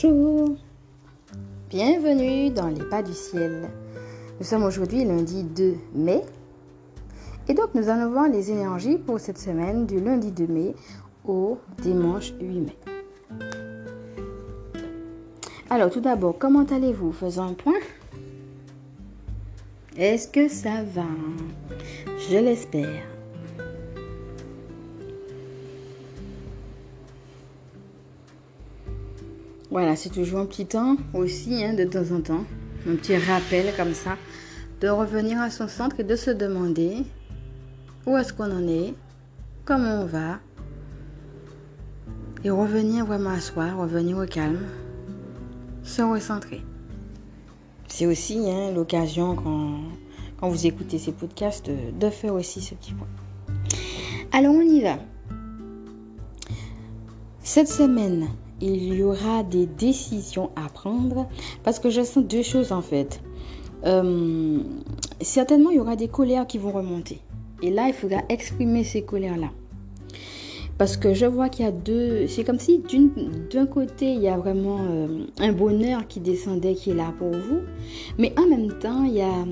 Bonjour, bienvenue dans les pas du ciel. Nous sommes aujourd'hui lundi 2 mai et donc nous allons voir les énergies pour cette semaine du lundi 2 mai au dimanche 8 mai. Alors tout d'abord, comment allez-vous? Faisons un point. Est-ce que ça va? Je l'espère. Voilà, c'est toujours un petit temps aussi, hein, de temps en temps, un petit rappel comme ça, de revenir à son centre et de se demander où est-ce qu'on en est, comment on va, et revenir vraiment à soi, revenir au calme, se recentrer. C'est aussi hein, l'occasion quand, quand, vous écoutez ces podcasts de, de faire aussi ce petit point. Alors on y va. Cette semaine, il y aura des décisions à prendre parce que je sens deux choses en fait. Euh, certainement, il y aura des colères qui vont remonter. Et là, il faudra exprimer ces colères-là. Parce que je vois qu'il y a deux... C'est comme si d'un côté, il y a vraiment euh, un bonheur qui descendait, qui est là pour vous. Mais en même temps, il y a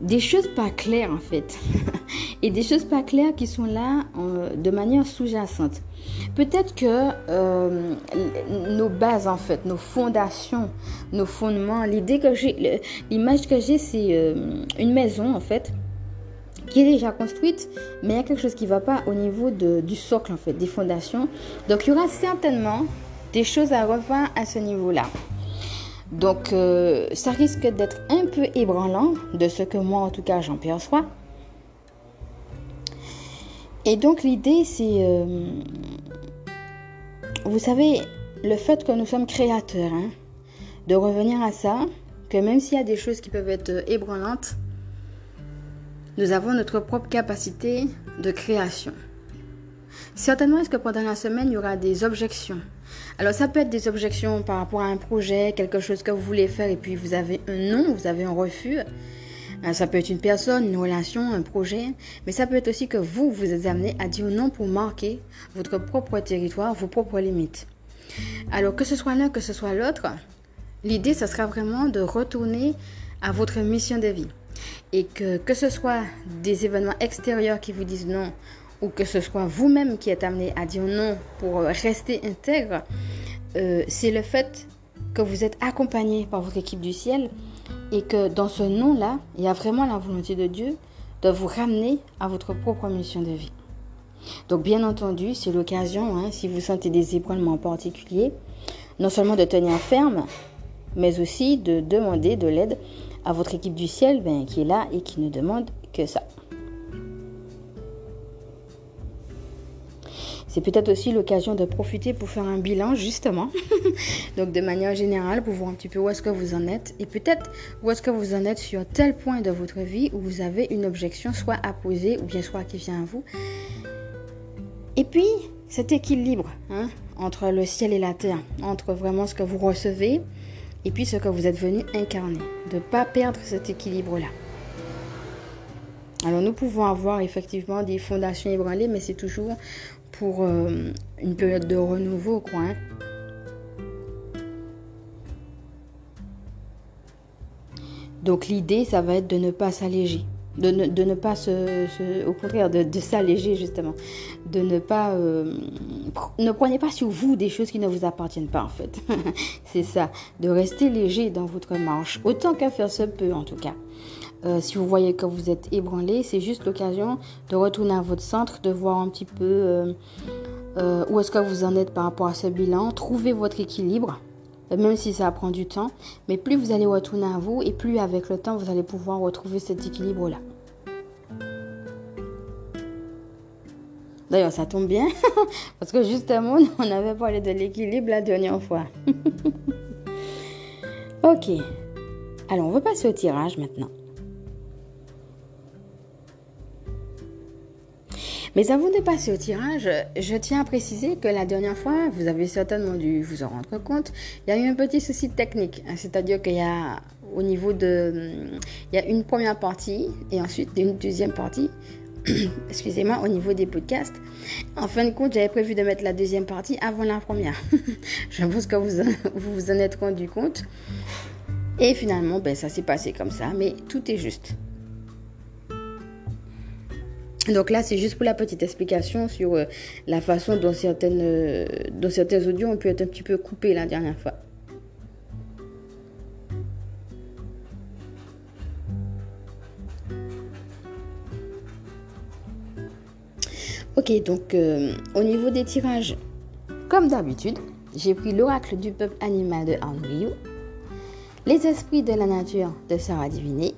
des choses pas claires en fait. et des choses pas claires qui sont là euh, de manière sous-jacente. Peut-être que euh, nos bases en fait, nos fondations, nos fondements, l'idée que j'ai, l'image que j'ai, c'est euh, une maison en fait qui est déjà construite, mais il y a quelque chose qui ne va pas au niveau de, du socle en fait, des fondations. Donc il y aura certainement des choses à revoir à ce niveau-là. Donc, euh, ça risque d'être un peu ébranlant, de ce que moi, en tout cas, j'en perçois. Et donc, l'idée, c'est, euh, vous savez, le fait que nous sommes créateurs, hein, de revenir à ça, que même s'il y a des choses qui peuvent être ébranlantes, nous avons notre propre capacité de création. Certainement, est-ce que pendant la semaine, il y aura des objections? Alors ça peut être des objections par rapport à un projet, quelque chose que vous voulez faire et puis vous avez un non, vous avez un refus. Euh, ça peut être une personne, une relation, un projet, mais ça peut être aussi que vous, vous êtes amené à dire non pour marquer votre propre territoire, vos propres limites. Alors que ce soit l'un, que ce soit l'autre, l'idée, ce sera vraiment de retourner à votre mission de vie. Et que, que ce soit des événements extérieurs qui vous disent non, ou que ce soit vous-même qui êtes amené à dire non pour rester intègre, euh, c'est le fait que vous êtes accompagné par votre équipe du ciel et que dans ce non-là, il y a vraiment la volonté de Dieu de vous ramener à votre propre mission de vie. Donc bien entendu, c'est l'occasion, hein, si vous sentez des ébranlements particuliers, non seulement de tenir ferme, mais aussi de demander de l'aide à votre équipe du ciel ben, qui est là et qui ne demande que ça. C'est peut-être aussi l'occasion de profiter pour faire un bilan, justement. Donc, de manière générale, pour voir un petit peu où est-ce que vous en êtes. Et peut-être où est-ce que vous en êtes sur tel point de votre vie où vous avez une objection, soit à poser ou bien soit qui vient à vous. Et puis, cet équilibre hein, entre le ciel et la terre, entre vraiment ce que vous recevez et puis ce que vous êtes venu incarner. De ne pas perdre cet équilibre-là. Alors nous pouvons avoir effectivement des fondations ébranlées, mais c'est toujours pour euh, une période de renouveau, quoi. Hein. Donc l'idée, ça va être de ne pas s'alléger, de ne, de ne, pas se, au contraire, de, de s'alléger justement, de ne pas, euh, ne prenez pas sur vous des choses qui ne vous appartiennent pas en fait. C'est ça, de rester léger dans votre marche, autant qu'à faire se peut en tout cas. Euh, si vous voyez que vous êtes ébranlé, c'est juste l'occasion de retourner à votre centre, de voir un petit peu euh, euh, où est-ce que vous en êtes par rapport à ce bilan, trouver votre équilibre, même si ça prend du temps. Mais plus vous allez retourner à vous et plus avec le temps, vous allez pouvoir retrouver cet équilibre-là. D'ailleurs, ça tombe bien, parce que justement, on avait parlé de l'équilibre la dernière fois. ok. Alors, on va passer au tirage maintenant. Mais avant de passer au tirage, je tiens à préciser que la dernière fois, vous avez certainement dû vous en rendre compte, il y a eu un petit souci technique. Hein, c'est-à-dire qu'il y a au niveau de... Il y a une première partie et ensuite une deuxième partie excusez-moi, au niveau des podcasts. En fin de compte, j'avais prévu de mettre la deuxième partie avant la première. Je pense que vous vous, vous en êtes rendu compte. Et finalement, ben, ça s'est passé comme ça, mais tout est juste. Donc là, c'est juste pour la petite explication sur euh, la façon dont, certaines, euh, dont certains audios ont pu être un petit peu coupés la dernière fois. Ok, donc euh, au niveau des tirages, comme d'habitude, j'ai pris l'oracle du peuple animal de Henry les esprits de la nature de Sarah Diviné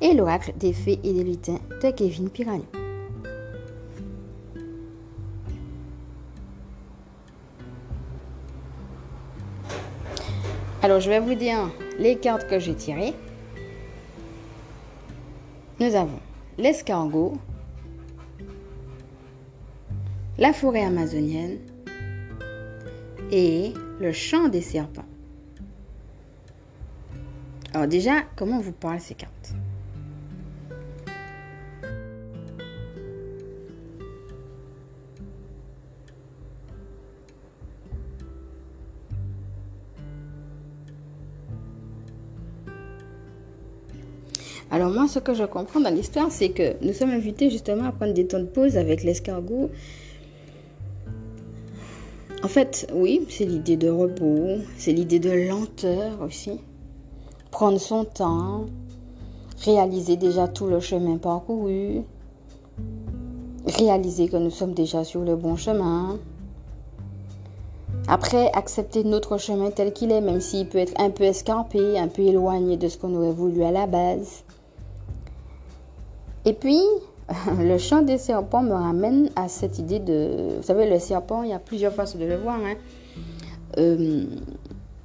et l'oracle des fées et des lutins de Kevin Piragno. Alors, je vais vous dire les cartes que j'ai tirées. Nous avons l'escargot, la forêt amazonienne et le chant des serpents. Alors déjà, comment vous parlent ces cartes? Ce que je comprends dans l'histoire, c'est que nous sommes invités justement à prendre des temps de pause avec l'escargot en fait, oui, c'est l'idée de repos, c'est l'idée de lenteur aussi. Prendre son temps, réaliser déjà tout le chemin parcouru, réaliser que nous sommes déjà sur le bon chemin. Après, accepter notre chemin tel qu'il est, même s'il peut être un peu escarpé, un peu éloigné de ce qu'on aurait voulu à la base. Et puis, le chant des serpents me ramène à cette idée de... Vous savez, le serpent, il y a plusieurs façons de le voir. Hein. Euh,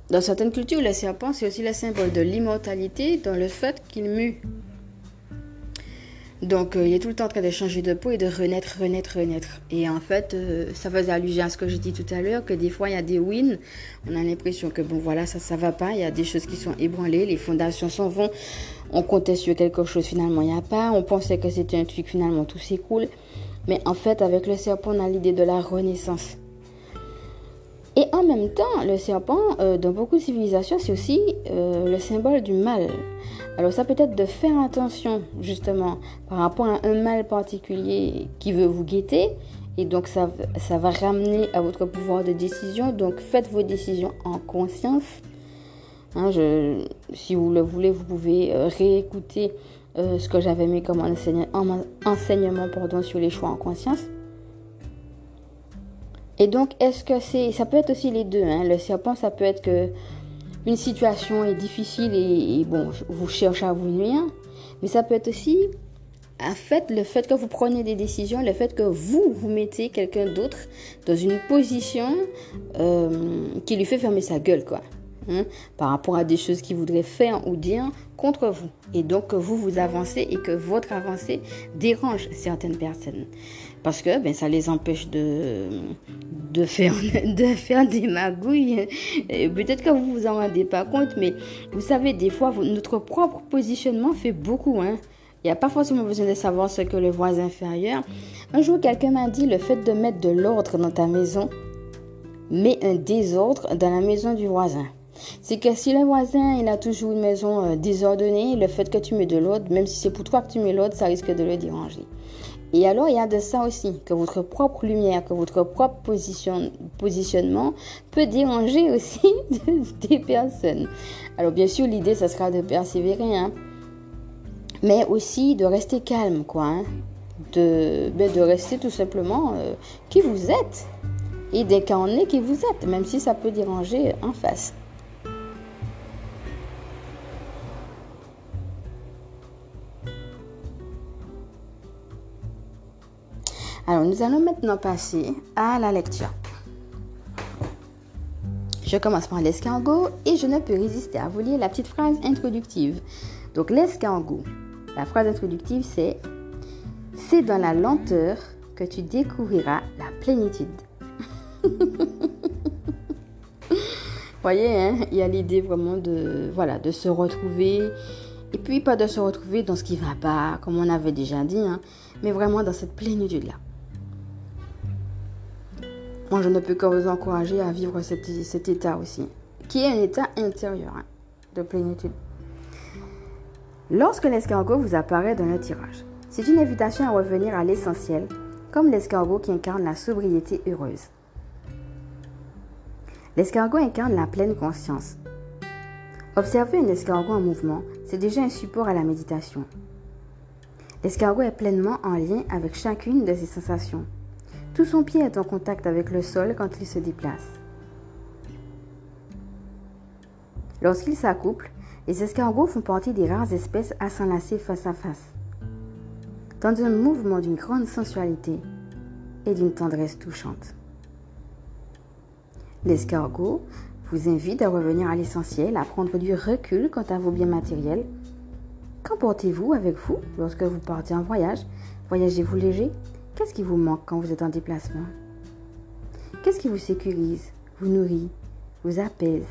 dans certaines cultures, le serpent, c'est aussi le symbole de l'immortalité dans le fait qu'il mue. Donc, euh, il est tout le temps en train de changer de peau et de renaître, renaître, renaître. Et en fait, euh, ça faisait allusion à ce que j'ai dit tout à l'heure, que des fois, il y a des wins. On a l'impression que, bon, voilà, ça, ça va pas. Il y a des choses qui sont ébranlées, les fondations s'en vont. On comptait sur quelque chose, finalement, il n'y a pas. On pensait que c'était un truc, finalement, tout s'écoule. Mais en fait, avec le serpent, on a l'idée de la renaissance. Et en même temps, le serpent, euh, dans beaucoup de civilisations, c'est aussi le symbole du mal. Alors ça peut être de faire attention justement par rapport à un mal particulier qui veut vous guetter et donc ça, ça va ramener à votre pouvoir de décision. Donc faites vos décisions en conscience. Hein, si vous le voulez, vous pouvez euh, réécouter euh, ce que j'avais mis comme enseignement pardon, sur les choix en conscience. Et donc, est-ce que c'est... Ça peut être aussi les deux. Hein. Le serpent, ça peut être que une situation est difficile et, bon, vous cherchez à vous nuire, mais ça peut être aussi en fait, le fait que vous preniez des décisions, le fait que vous, vous mettez quelqu'un d'autre dans une position euh, qui lui fait fermer sa gueule, quoi. Hein, par rapport à des choses qu'il voudrait faire ou dire contre vous. Et donc que vous, vous avancez et que votre avancée dérange certaines personnes. Parce que ben, ça les empêche de, de, faire, de faire des magouilles. Peut-être que vous vous en rendez pas compte, mais vous savez, des fois, notre propre positionnement fait beaucoup. Hein. Il n'y a pas forcément besoin de savoir ce que le voisin fait ailleurs. Un jour, quelqu'un m'a dit le fait de mettre de l'ordre dans ta maison met un désordre dans la maison du voisin. C'est que si le voisin il a toujours une maison euh, désordonnée, le fait que tu mets de l'ordre, même si c'est pour toi que tu mets l'ordre, ça risque de le déranger. Et alors, il y a de ça aussi, que votre propre lumière, que votre propre position, positionnement peut déranger aussi des personnes. Alors, bien sûr, l'idée, ça sera de persévérer, hein, mais aussi de rester calme, quoi. Hein, de, ben, de rester tout simplement euh, qui vous êtes et d'incarner qui vous êtes, même si ça peut déranger en face. Alors, nous allons maintenant passer à la lecture. Je commence par l'escargot et je ne peux résister à vous lire la petite phrase introductive. Donc, l'escargot, la phrase introductive, c'est C'est dans la lenteur que tu découvriras la plénitude. voyez, hein, il y a l'idée vraiment de, voilà, de se retrouver Et puis pas de se retrouver dans ce qui va pas, comme on avait déjà dit, hein, mais vraiment dans cette plénitude-là. Moi, je ne peux que vous encourager à vivre cet, état aussi, qui est un état intérieur hein, de plénitude. Lorsque l'escargot vous apparaît dans le tirage, c'est une invitation à revenir à l'essentiel, comme l'escargot qui incarne la sobriété heureuse. L'escargot incarne la pleine conscience. Observer un escargot en mouvement, c'est déjà un support à la méditation. L'escargot est pleinement en lien avec chacune de ses sensations. Tout son pied est en contact avec le sol quand il se déplace. Lorsqu'il s'accouple, les escargots font partie des rares espèces à s'enlacer face à face, dans un mouvement d'une grande sensualité et d'une tendresse touchante. L'escargot vous invite à revenir à l'essentiel, à prendre du recul quant à vos biens matériels. Qu'emportez-vous avec vous lorsque vous partez en voyage? Voyagez-vous léger? Qu'est-ce qui vous manque quand vous êtes en déplacement? Qu'est-ce qui vous sécurise, vous nourrit, vous apaise,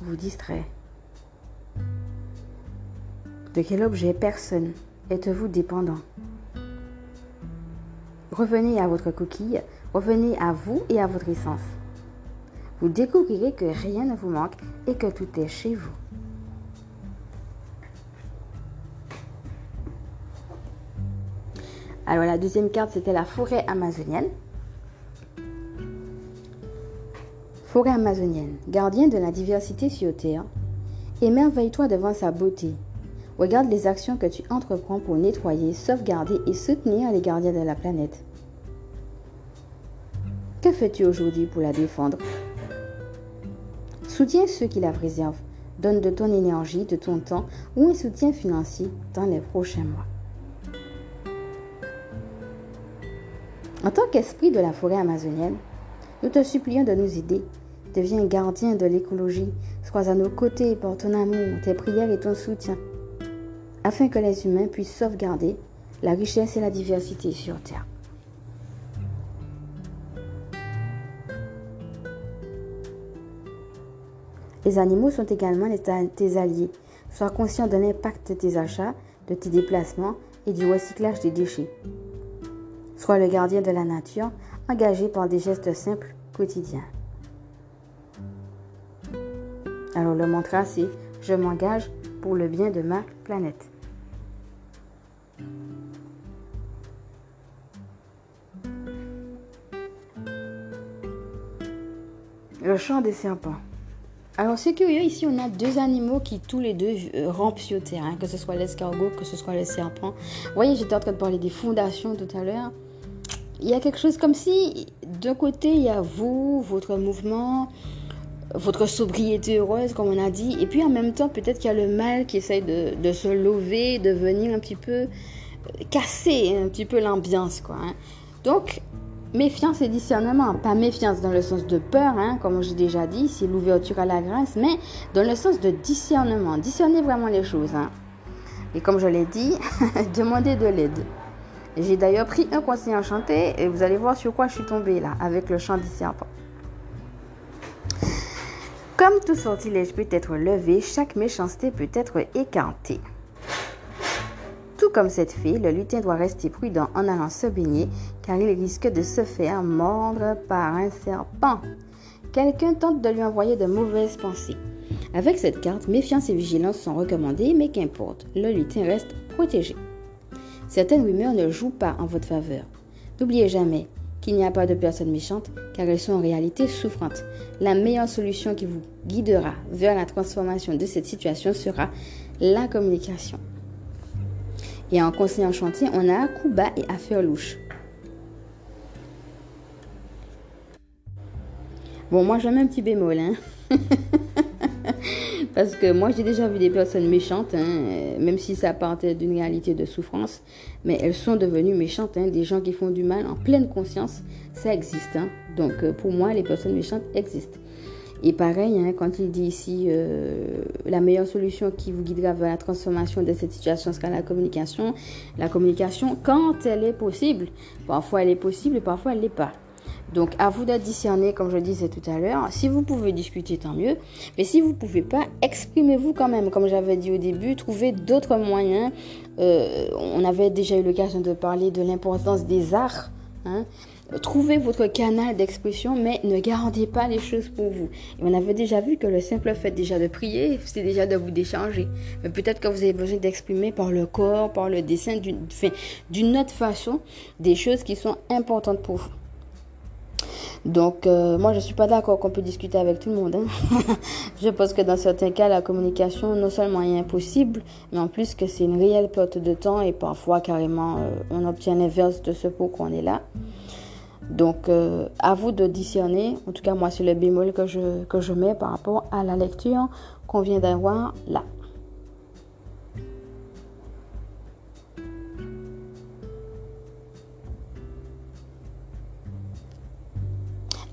vous distrait? De quel objet, personne, êtes-vous dépendant? Revenez à votre coquille, revenez à vous et à votre essence. Vous découvrirez que rien ne vous manque et que tout est chez vous. Alors la deuxième carte, c'était la forêt amazonienne. Forêt amazonienne, gardien de la diversité sur Terre, émerveille-toi devant sa beauté. Regarde les actions que tu entreprends pour nettoyer, sauvegarder et soutenir les gardiens de la planète. Que fais-tu aujourd'hui pour la défendre? Soutiens ceux qui la préservent. Donne de ton énergie, de ton temps ou un soutien financier dans les prochains mois. En tant qu'esprit de la forêt amazonienne, nous te supplions de nous aider. Deviens gardien de l'écologie. Sois à nos côtés par ton amour, tes prières et ton soutien, afin que les humains puissent sauvegarder la richesse et la diversité sur Terre. Les animaux sont également tes alliés. Sois conscient de l'impact de tes achats, de tes déplacements et du recyclage des déchets. Sois le gardien de la nature, engagé par des gestes simples quotidiens. Alors le mantra c'est je m'engage pour le bien de ma planète. Le chant des serpents. Alors c'est curieux, ici on a deux animaux qui tous les deux euh, rampent sur le terrain, que ce soit l'escargot, que ce soit le serpent. Vous voyez, j'étais en train de parler des fondations tout à l'heure. Il y a quelque chose comme si d'un côté il y a vous, votre mouvement, votre sobriété heureuse comme on a dit, et puis en même temps peut-être qu'il y a le mal qui essaye de, se lever, de venir un petit peu euh, casser un petit peu l'ambiance quoi. Hein. Donc Méfiance et discernement, pas méfiance dans le sens de peur, hein, comme j'ai déjà dit, c'est l'ouverture à la grâce, mais dans le sens de discernement. Discerner vraiment les choses. Hein. Et comme je l'ai dit, demandez de l'aide. J'ai d'ailleurs pris un conseil enchanté et vous allez voir sur quoi je suis tombée là, avec le chant du serpent. Comme tout sortilège peut être levé, chaque méchanceté peut être écartée. Tout comme cette fille, le lutin doit rester prudent en allant se baigner car il risque de se faire mordre par un serpent. Quelqu'un tente de lui envoyer de mauvaises pensées. Avec cette carte, méfiance et vigilance sont recommandées, mais qu'importe, le lutin reste protégé. Certaines rumeurs ne jouent pas en votre faveur. N'oubliez jamais qu'il n'y a pas de personnes méchantes car elles sont en réalité souffrantes. La meilleure solution qui vous guidera vers la transformation de cette situation sera la communication. Et en conseil en chantier, on a coup bas et affaire louche. Bon, moi, j'aime un petit bémol, hein. Parce que moi, j'ai déjà vu des personnes méchantes, hein, même si ça partait d'une réalité de souffrance, mais elles sont devenues méchantes. Hein, des gens qui font du mal en pleine conscience, ça existe. Hein. Donc, euh, pour moi, les personnes méchantes existent. Et pareil, hein, quand il dit ici euh, la meilleure solution qui vous guidera vers la transformation de cette situation sera la communication. La communication, quand elle est possible, parfois elle est possible et parfois elle l'est pas. Donc à vous de discerner, comme je disais tout à l'heure. Si vous pouvez discuter, tant mieux. Mais si vous ne pouvez pas, exprimez-vous quand même. Comme j'avais dit au début, trouvez d'autres moyens. Euh, on avait déjà eu l'occasion de parler de l'importance des arts. Hein. Trouvez votre canal d'expression, mais ne gardez pas les choses pour vous. On avait déjà vu que le simple fait déjà de prier, c'est déjà de vous décharger. Mais peut-être que vous avez besoin d'exprimer par le corps, par le dessin, d'une autre façon, des choses qui sont importantes pour vous. Donc, euh, moi, je ne suis pas d'accord qu'on peut discuter avec tout le monde. Hein. je pense que dans certains cas, la communication, non seulement est impossible, mais en plus que c'est une réelle perte de temps et parfois, carrément, euh, on obtient l'inverse de ce pourquoi on est là. Donc, euh, à vous de discerner. En tout cas, moi, c'est le bémol que je, que je mets par rapport à la lecture qu'on vient d'avoir là.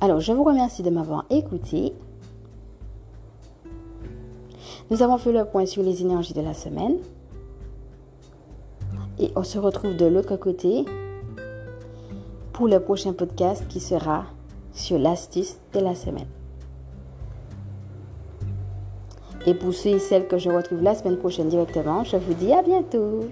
Alors, je vous remercie de m'avoir écouté. Nous avons fait le point sur les énergies de la semaine. Et on se retrouve de l'autre côté pour le prochain podcast qui sera sur l'astuce de la semaine. Et pour ceux et celles que je retrouve la semaine prochaine directement, je vous dis à bientôt.